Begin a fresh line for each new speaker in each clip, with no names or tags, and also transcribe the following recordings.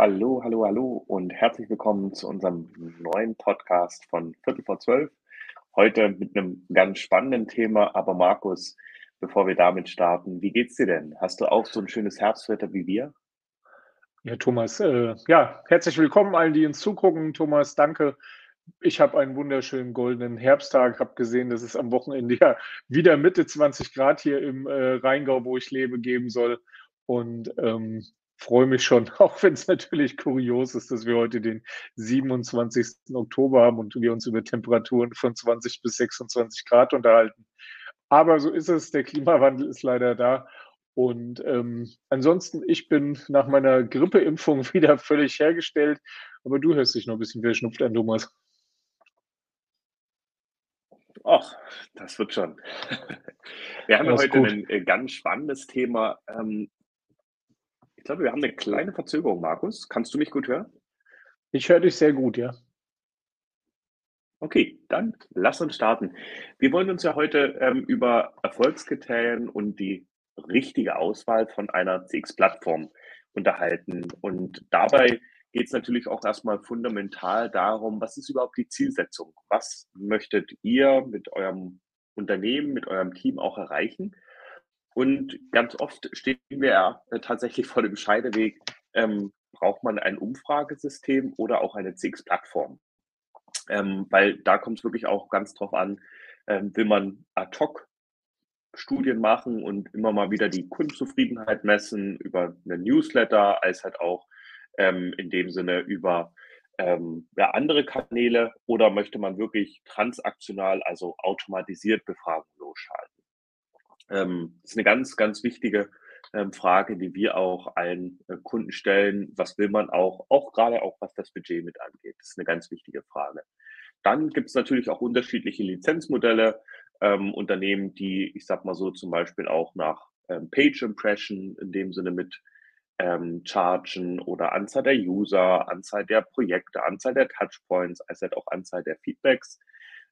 Hallo, hallo, hallo und herzlich willkommen zu unserem neuen Podcast von Viertel vor zwölf. Heute mit einem ganz spannenden Thema. Aber Markus, bevor wir damit starten, wie geht's dir denn? Hast du auch so ein schönes Herbstwetter wie wir?
Ja, Thomas, äh, ja, herzlich willkommen allen, die uns zugucken. Thomas, danke. Ich habe einen wunderschönen goldenen Herbsttag, habe gesehen, dass es am Wochenende ja wieder Mitte 20 Grad hier im äh, Rheingau, wo ich lebe, geben soll. Und ähm, freue mich schon, auch wenn es natürlich kurios ist, dass wir heute den 27. Oktober haben und wir uns über Temperaturen von 20 bis 26 Grad unterhalten. Aber so ist es, der Klimawandel ist leider da. Und ähm, ansonsten, ich bin nach meiner Grippeimpfung wieder völlig hergestellt. Aber du hörst dich noch ein bisschen verschnupft an, Thomas.
Ach, das wird schon. Wir haben ja heute gut. ein äh, ganz spannendes Thema. Ähm, glaube, wir haben eine kleine Verzögerung, Markus. Kannst du mich gut hören?
Ich höre dich sehr gut, ja.
Okay, dann lass uns starten. Wir wollen uns ja heute ähm, über Erfolgskriterien und die richtige Auswahl von einer CX-Plattform unterhalten. Und dabei geht es natürlich auch erstmal fundamental darum, was ist überhaupt die Zielsetzung? Was möchtet ihr mit eurem Unternehmen, mit eurem Team auch erreichen? Und ganz oft stehen wir ja tatsächlich vor dem Scheideweg, ähm, braucht man ein Umfragesystem oder auch eine CX-Plattform? Ähm, weil da kommt es wirklich auch ganz drauf an, ähm, will man ad hoc Studien machen und immer mal wieder die Kundenzufriedenheit messen über eine Newsletter, als halt auch ähm, in dem Sinne über ähm, ja, andere Kanäle oder möchte man wirklich transaktional, also automatisiert Befragungen losschalten? Ähm, das ist eine ganz, ganz wichtige ähm, Frage, die wir auch allen äh, Kunden stellen. Was will man auch, auch gerade auch was das Budget mit angeht? Das ist eine ganz wichtige Frage. Dann gibt es natürlich auch unterschiedliche Lizenzmodelle, ähm, Unternehmen, die, ich sag mal so, zum Beispiel auch nach ähm, Page Impression in dem Sinne mit ähm, chargen oder Anzahl der User, Anzahl der Projekte, Anzahl der Touchpoints, als halt auch Anzahl der Feedbacks.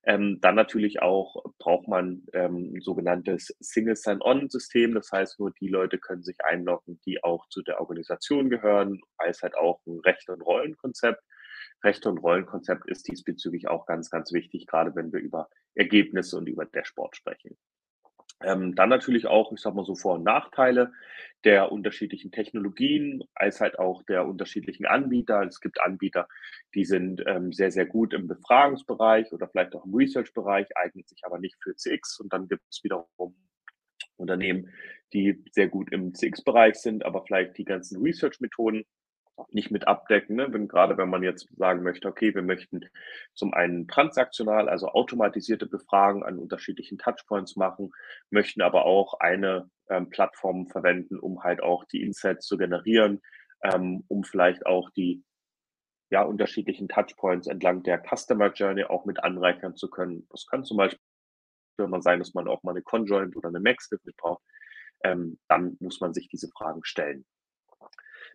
Ähm, dann natürlich auch braucht man ähm, ein sogenanntes Single Sign-On-System. Das heißt, nur die Leute können sich einloggen, die auch zu der Organisation gehören, als halt auch ein Rechte- und Rollenkonzept. Rechte- und Rollenkonzept ist diesbezüglich auch ganz, ganz wichtig, gerade wenn wir über Ergebnisse und über Dashboard sprechen. Ähm, dann natürlich auch, ich sag mal so Vor- und Nachteile der unterschiedlichen Technologien, als halt auch der unterschiedlichen Anbieter. Es gibt Anbieter, die sind ähm, sehr, sehr gut im Befragungsbereich oder vielleicht auch im Research-Bereich, eignet sich aber nicht für CX. Und dann gibt es wiederum Unternehmen, die sehr gut im CX-Bereich sind, aber vielleicht die ganzen Research-Methoden nicht mit abdecken. Ne? Wenn, gerade wenn man jetzt sagen möchte, okay, wir möchten zum einen transaktional, also automatisierte Befragen an unterschiedlichen Touchpoints machen, möchten aber auch eine ähm, Plattform verwenden, um halt auch die Insights zu generieren, ähm, um vielleicht auch die ja, unterschiedlichen Touchpoints entlang der Customer Journey auch mit anreichern zu können. Das kann zum Beispiel mal sein, dass man auch mal eine Conjoint oder eine Max mit braucht. Ähm, dann muss man sich diese Fragen stellen.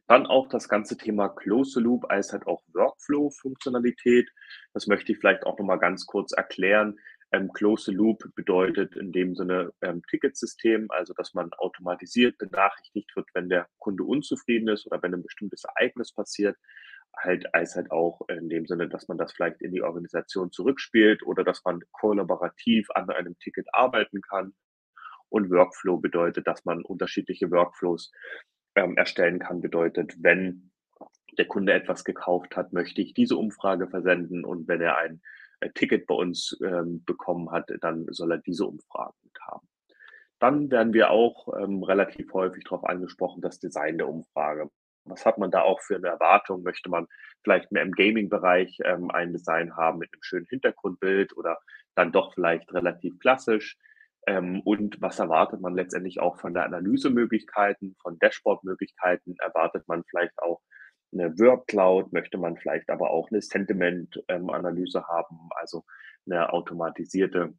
Dann auch das ganze Thema Close Loop als halt auch Workflow-Funktionalität. Das möchte ich vielleicht auch nochmal ganz kurz erklären. Ähm, Close Loop bedeutet in dem Sinne ähm, Ticketsystem, also dass man automatisiert benachrichtigt wird, wenn der Kunde unzufrieden ist oder wenn ein bestimmtes Ereignis passiert. Halt als halt auch in dem Sinne, dass man das vielleicht in die Organisation zurückspielt oder dass man kollaborativ an einem Ticket arbeiten kann. Und Workflow bedeutet, dass man unterschiedliche Workflows ähm, erstellen kann, bedeutet, wenn der Kunde etwas gekauft hat, möchte ich diese Umfrage versenden und wenn er ein äh, Ticket bei uns ähm, bekommen hat, dann soll er diese Umfrage mit haben. Dann werden wir auch ähm, relativ häufig darauf angesprochen, das Design der Umfrage. Was hat man da auch für eine Erwartung? Möchte man vielleicht mehr im Gaming-Bereich ähm, ein Design haben mit einem schönen Hintergrundbild oder dann doch vielleicht relativ klassisch? Ähm, und was erwartet man letztendlich auch von der Analysemöglichkeiten, von Dashboard-Möglichkeiten? Erwartet man vielleicht auch eine Word Cloud? Möchte man vielleicht aber auch eine Sentiment-Analyse ähm, haben, also eine automatisierte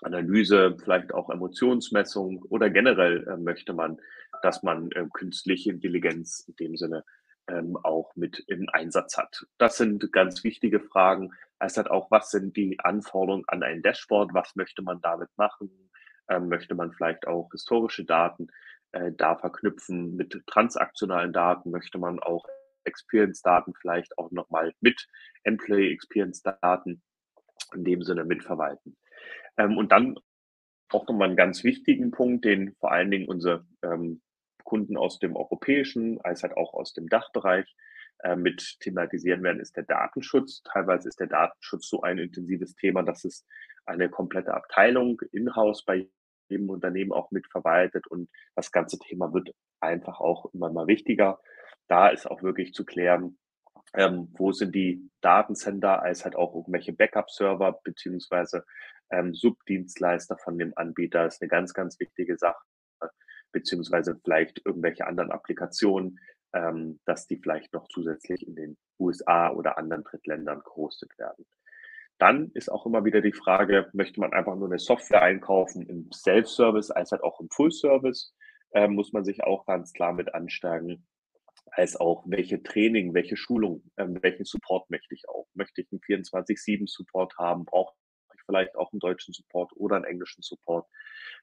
Analyse, vielleicht auch Emotionsmessung oder generell äh, möchte man, dass man äh, künstliche Intelligenz in dem Sinne ähm, auch mit im Einsatz hat. Das sind ganz wichtige Fragen. Es hat auch, was sind die Anforderungen an ein Dashboard? Was möchte man damit machen? Ähm, möchte man vielleicht auch historische Daten äh, da verknüpfen mit transaktionalen Daten? Möchte man auch Experience-Daten vielleicht auch nochmal mit Employee Experience-Daten in dem Sinne mitverwalten. Ähm, und dann auch nochmal einen ganz wichtigen Punkt, den vor allen Dingen unsere ähm, Kunden aus dem europäischen, als halt auch aus dem Dachbereich äh, mit thematisieren werden, ist der Datenschutz. Teilweise ist der Datenschutz so ein intensives Thema, dass es eine komplette Abteilung in-house bei jedem Unternehmen auch mitverwaltet und das ganze Thema wird einfach auch immer mal wichtiger. Da ist auch wirklich zu klären, ähm, wo sind die Datencenter, als halt auch irgendwelche Backup-Server beziehungsweise ähm, Subdienstleister von dem Anbieter ist eine ganz, ganz wichtige Sache, beziehungsweise vielleicht irgendwelche anderen Applikationen, ähm, dass die vielleicht noch zusätzlich in den USA oder anderen Drittländern gehostet werden. Dann ist auch immer wieder die Frage, möchte man einfach nur eine Software einkaufen im Self-Service als halt auch im Full-Service, äh, muss man sich auch ganz klar mit ansteigen, als auch welche Training, welche Schulung, ähm, welchen Support möchte ich auch. Möchte ich einen 24-7-Support haben? Brauche ich vielleicht auch einen deutschen Support oder einen englischen Support?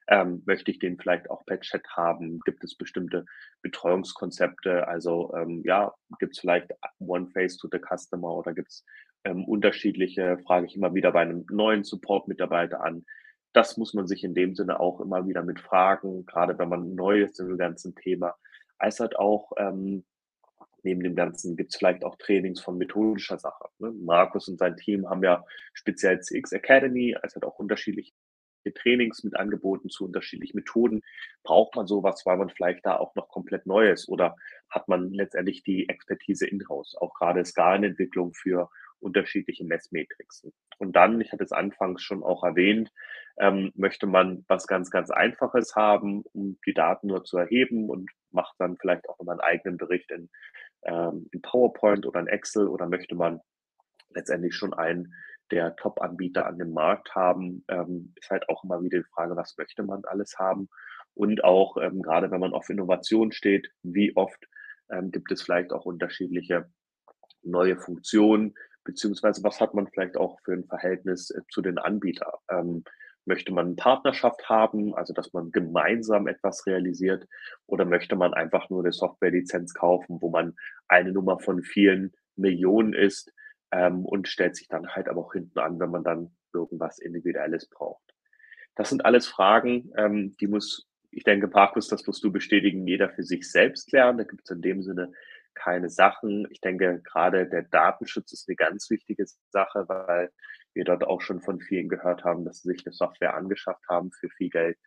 Ähm, möchte ich den vielleicht auch per Chat haben? Gibt es bestimmte Betreuungskonzepte? Also ähm, ja, gibt es vielleicht One Face to the Customer oder gibt es ähm, unterschiedliche, frage ich immer wieder bei einem neuen Support-Mitarbeiter an. Das muss man sich in dem Sinne auch immer wieder mit fragen, gerade wenn man neu ist in dem ganzen Thema. Als halt auch ähm, neben dem Ganzen gibt es vielleicht auch Trainings von methodischer Sache. Ne? Markus und sein Team haben ja speziell CX Academy, als halt auch unterschiedliche Trainings mit Angeboten zu unterschiedlichen Methoden. Braucht man sowas, weil man vielleicht da auch noch komplett neu ist oder hat man letztendlich die Expertise in-house, auch gerade Skalenentwicklung für unterschiedliche Messmetrixen. Und dann, ich hatte es anfangs schon auch erwähnt, ähm, möchte man was ganz, ganz Einfaches haben, um die Daten nur zu erheben und macht dann vielleicht auch immer einen eigenen Bericht in, ähm, in PowerPoint oder in Excel oder möchte man letztendlich schon einen der Top-Anbieter an dem Markt haben, ähm, ist halt auch immer wieder die Frage, was möchte man alles haben? Und auch ähm, gerade wenn man auf Innovation steht, wie oft ähm, gibt es vielleicht auch unterschiedliche neue Funktionen, beziehungsweise was hat man vielleicht auch für ein Verhältnis äh, zu den Anbietern? Ähm, möchte man eine Partnerschaft haben, also dass man gemeinsam etwas realisiert, oder möchte man einfach nur eine Softwarelizenz kaufen, wo man eine Nummer von vielen Millionen ist ähm, und stellt sich dann halt aber auch hinten an, wenn man dann irgendwas Individuelles braucht. Das sind alles Fragen, ähm, die muss, ich denke, Markus, das musst du bestätigen, jeder für sich selbst lernen. Da gibt es in dem Sinne keine Sachen. Ich denke, gerade der Datenschutz ist eine ganz wichtige Sache, weil wir dort auch schon von vielen gehört haben, dass sie sich eine Software angeschafft haben für viel Geld,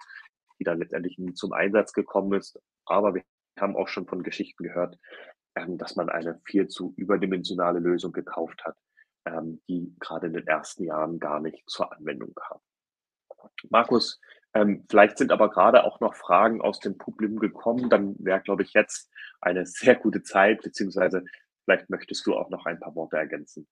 die dann letztendlich zum Einsatz gekommen ist. Aber wir haben auch schon von Geschichten gehört, ähm, dass man eine viel zu überdimensionale Lösung gekauft hat, ähm, die gerade in den ersten Jahren gar nicht zur Anwendung kam. Markus, ähm, vielleicht sind aber gerade auch noch Fragen aus dem Publikum gekommen. Dann wäre, glaube ich, jetzt eine sehr gute Zeit, beziehungsweise vielleicht möchtest du auch noch ein paar Worte ergänzen.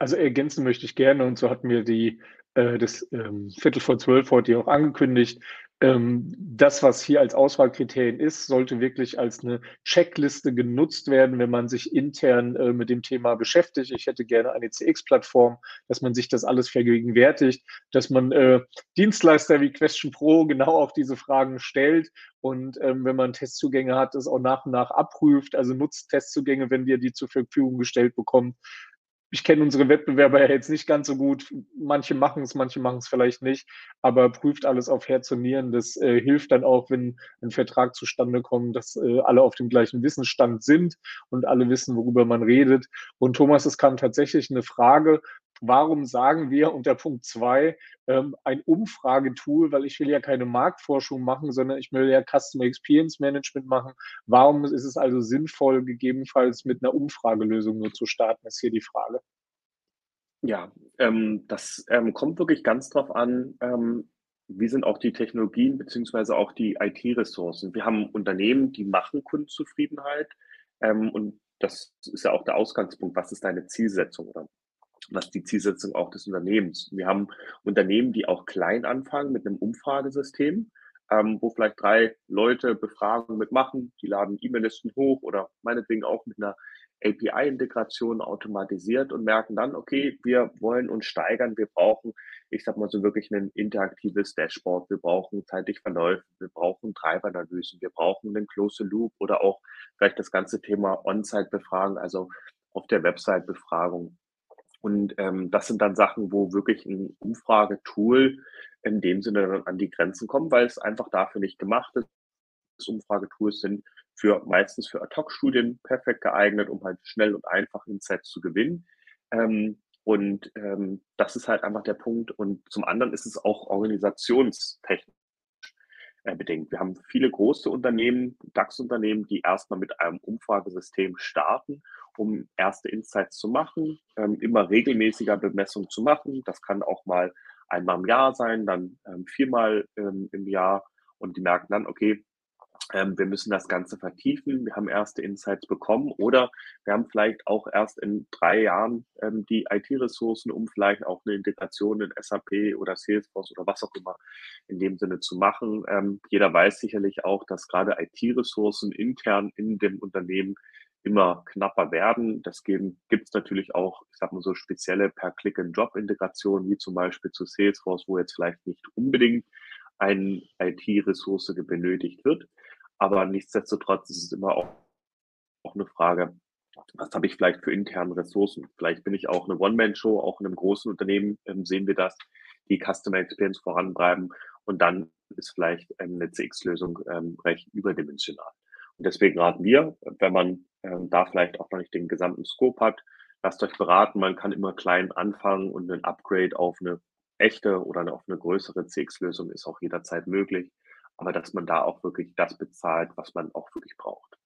Also ergänzen möchte ich gerne und so hatten wir die äh, das ähm, Viertel vor zwölf heute auch angekündigt. Ähm, das, was hier als Auswahlkriterien ist, sollte wirklich als eine Checkliste genutzt werden, wenn man sich intern äh, mit dem Thema beschäftigt. Ich hätte gerne eine CX-Plattform, dass man sich das alles vergegenwärtigt, dass man äh, Dienstleister wie Question Pro genau auf diese Fragen stellt und ähm, wenn man Testzugänge hat, das auch nach und nach abprüft. Also nutzt Testzugänge, wenn ihr die zur Verfügung gestellt bekommt ich kenne unsere Wettbewerber ja jetzt nicht ganz so gut. Manche machen es, manche machen es vielleicht nicht, aber prüft alles auf Herz und Nieren. Das äh, hilft dann auch, wenn ein Vertrag zustande kommt, dass äh, alle auf dem gleichen Wissensstand sind und alle wissen, worüber man redet. Und Thomas, es kam tatsächlich eine Frage warum sagen wir unter Punkt zwei ähm, ein Umfragetool, weil ich will ja keine Marktforschung machen, sondern ich will ja Customer Experience Management machen. Warum ist es also sinnvoll, gegebenenfalls mit einer Umfragelösung nur zu starten, ist hier die Frage.
Ja, ähm, das ähm, kommt wirklich ganz drauf an, ähm, wie sind auch die Technologien beziehungsweise auch die IT-Ressourcen. Wir haben Unternehmen, die machen Kundenzufriedenheit ähm, und das ist ja auch der Ausgangspunkt. Was ist deine Zielsetzung oder was die Zielsetzung auch des Unternehmens. Wir haben Unternehmen, die auch klein anfangen mit einem Umfragesystem, ähm, wo vielleicht drei Leute Befragungen mitmachen, die laden E-Mail-Listen hoch oder meinetwegen auch mit einer API-Integration automatisiert und merken dann, okay, wir wollen uns steigern, wir brauchen, ich sag mal so wirklich ein interaktives Dashboard, wir brauchen zeitlich Verläufe, wir brauchen Treiberanalysen, wir brauchen einen Close Loop oder auch vielleicht das ganze Thema On-Site-Befragen, also auf der Website-Befragung. Und ähm, das sind dann Sachen, wo wirklich ein Umfragetool in dem Sinne dann an die Grenzen kommt, weil es einfach dafür nicht gemacht ist. Umfragetools sind für meistens für Ad-Hoc-Studien perfekt geeignet, um halt schnell und einfach Insights zu gewinnen. Ähm, und ähm, das ist halt einfach der Punkt. Und zum anderen ist es auch organisationstechnisch äh, bedingt. Wir haben viele große Unternehmen, DAX-Unternehmen, die erstmal mit einem Umfragesystem starten, um erste Insights zu machen, ähm, immer regelmäßiger Bemessungen zu machen. Das kann auch mal einmal im Jahr sein, dann ähm, viermal ähm, im Jahr. Und die merken dann, okay, ähm, wir müssen das Ganze vertiefen. Wir haben erste Insights bekommen oder wir haben vielleicht auch erst in drei Jahren ähm, die IT-Ressourcen, um vielleicht auch eine Integration in SAP oder Salesforce oder was auch immer in dem Sinne zu machen. Ähm, jeder weiß sicherlich auch, dass gerade IT-Ressourcen intern in dem Unternehmen immer knapper werden. Das gibt es natürlich auch, ich sag mal so, spezielle Per-Click-and-Drop-Integrationen, wie zum Beispiel zu Salesforce, wo jetzt vielleicht nicht unbedingt eine IT-Ressource benötigt wird. Aber nichtsdestotrotz ist es immer auch, auch eine Frage, was habe ich vielleicht für interne Ressourcen? Vielleicht bin ich auch eine One-Man-Show, auch in einem großen Unternehmen ähm, sehen wir das, die Customer Experience vorantreiben und dann ist vielleicht eine CX-Lösung ähm, recht überdimensional. Und deswegen raten wir, wenn man ähm, da vielleicht auch noch nicht den gesamten Scope hat, lasst euch beraten, man kann immer klein anfangen und ein Upgrade auf eine echte oder auf eine größere CX-Lösung ist auch jederzeit möglich aber dass man da auch wirklich das bezahlt, was man auch wirklich braucht.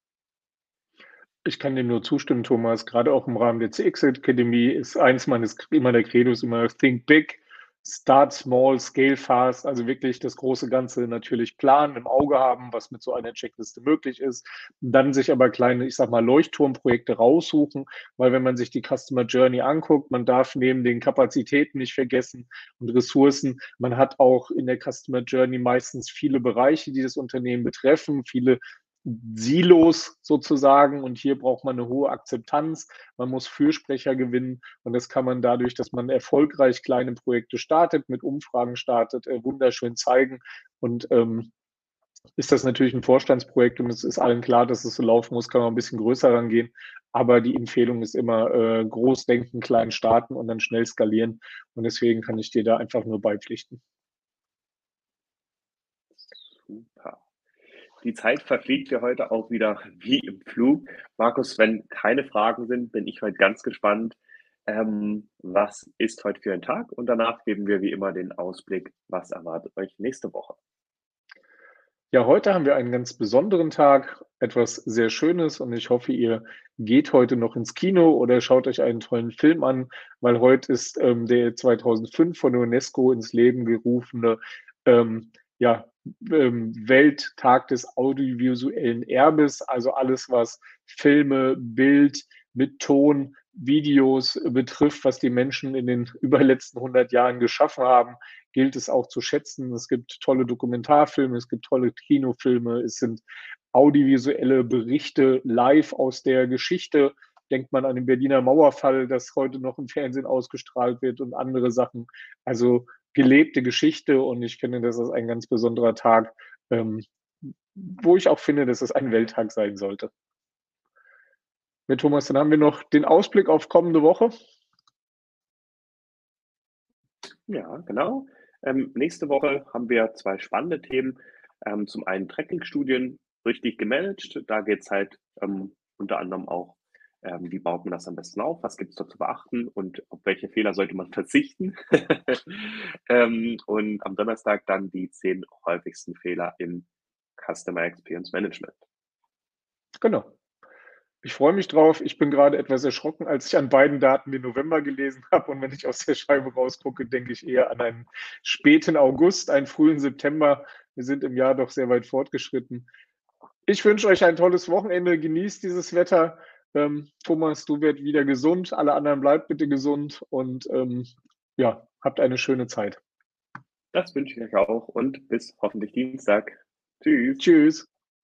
Ich kann dem nur zustimmen, Thomas. Gerade auch im Rahmen der CX Academy ist eins meines meiner Credos immer Think Big. Start small, scale fast, also wirklich das große Ganze natürlich planen, im Auge haben, was mit so einer Checkliste möglich ist. Dann sich aber kleine, ich sag mal, Leuchtturmprojekte raussuchen, weil wenn man sich die Customer Journey anguckt, man darf neben den Kapazitäten nicht vergessen und Ressourcen, man hat auch in der Customer Journey meistens viele Bereiche, die das Unternehmen betreffen, viele Silos sozusagen und hier braucht man eine hohe Akzeptanz. Man muss Fürsprecher gewinnen und das kann man dadurch, dass man erfolgreich kleine Projekte startet, mit Umfragen startet, äh, wunderschön zeigen und ähm, ist das natürlich ein Vorstandsprojekt und es ist allen klar, dass es so laufen muss, kann man ein bisschen größer rangehen. Aber die Empfehlung ist immer äh, groß denken, klein starten und dann schnell skalieren. Und deswegen kann ich dir da einfach nur beipflichten.
Super. Die Zeit verfliegt ja heute auch wieder wie im Flug. Markus, wenn keine Fragen sind, bin ich heute ganz gespannt. Ähm, was ist heute für ein Tag? Und danach geben wir wie immer den Ausblick, was erwartet euch nächste Woche.
Ja, heute haben wir einen ganz besonderen Tag, etwas sehr Schönes und ich hoffe, ihr geht heute noch ins Kino oder schaut euch einen tollen Film an, weil heute ist ähm, der 2005 von UNESCO ins Leben gerufene ähm, ja, ähm, Welttag des audiovisuellen Erbes, also alles, was Filme, Bild mit Ton, Videos betrifft, was die Menschen in den überletzten 100 Jahren geschaffen haben, gilt es auch zu schätzen. Es gibt tolle Dokumentarfilme, es gibt tolle Kinofilme, es sind audiovisuelle Berichte live aus der Geschichte. Denkt man an den Berliner Mauerfall, das heute noch im Fernsehen ausgestrahlt wird und andere Sachen. Also gelebte Geschichte und ich finde, das ist ein ganz besonderer Tag, ähm, wo ich auch finde, dass es ein Welttag sein sollte. Mit Thomas, dann haben wir noch den Ausblick auf kommende Woche.
Ja, genau. Ähm, nächste Woche haben wir zwei spannende Themen. Ähm, zum einen Tracking-Studien richtig gemanagt. Da geht es halt ähm, unter anderem auch ähm, wie baut man das am besten auf? Was gibt es da zu beachten? Und auf welche Fehler sollte man verzichten? ähm, und am Donnerstag dann die zehn häufigsten Fehler im Customer Experience Management.
Genau. Ich freue mich drauf. Ich bin gerade etwas erschrocken, als ich an beiden Daten den November gelesen habe. Und wenn ich aus der Scheibe rausgucke, denke ich eher an einen späten August, einen frühen September. Wir sind im Jahr doch sehr weit fortgeschritten. Ich wünsche euch ein tolles Wochenende. Genießt dieses Wetter. Ähm, Thomas, du werd wieder gesund. Alle anderen bleibt bitte gesund und ähm, ja, habt eine schöne Zeit.
Das wünsche ich euch auch und bis hoffentlich Dienstag. Tschüss.
Tschüss.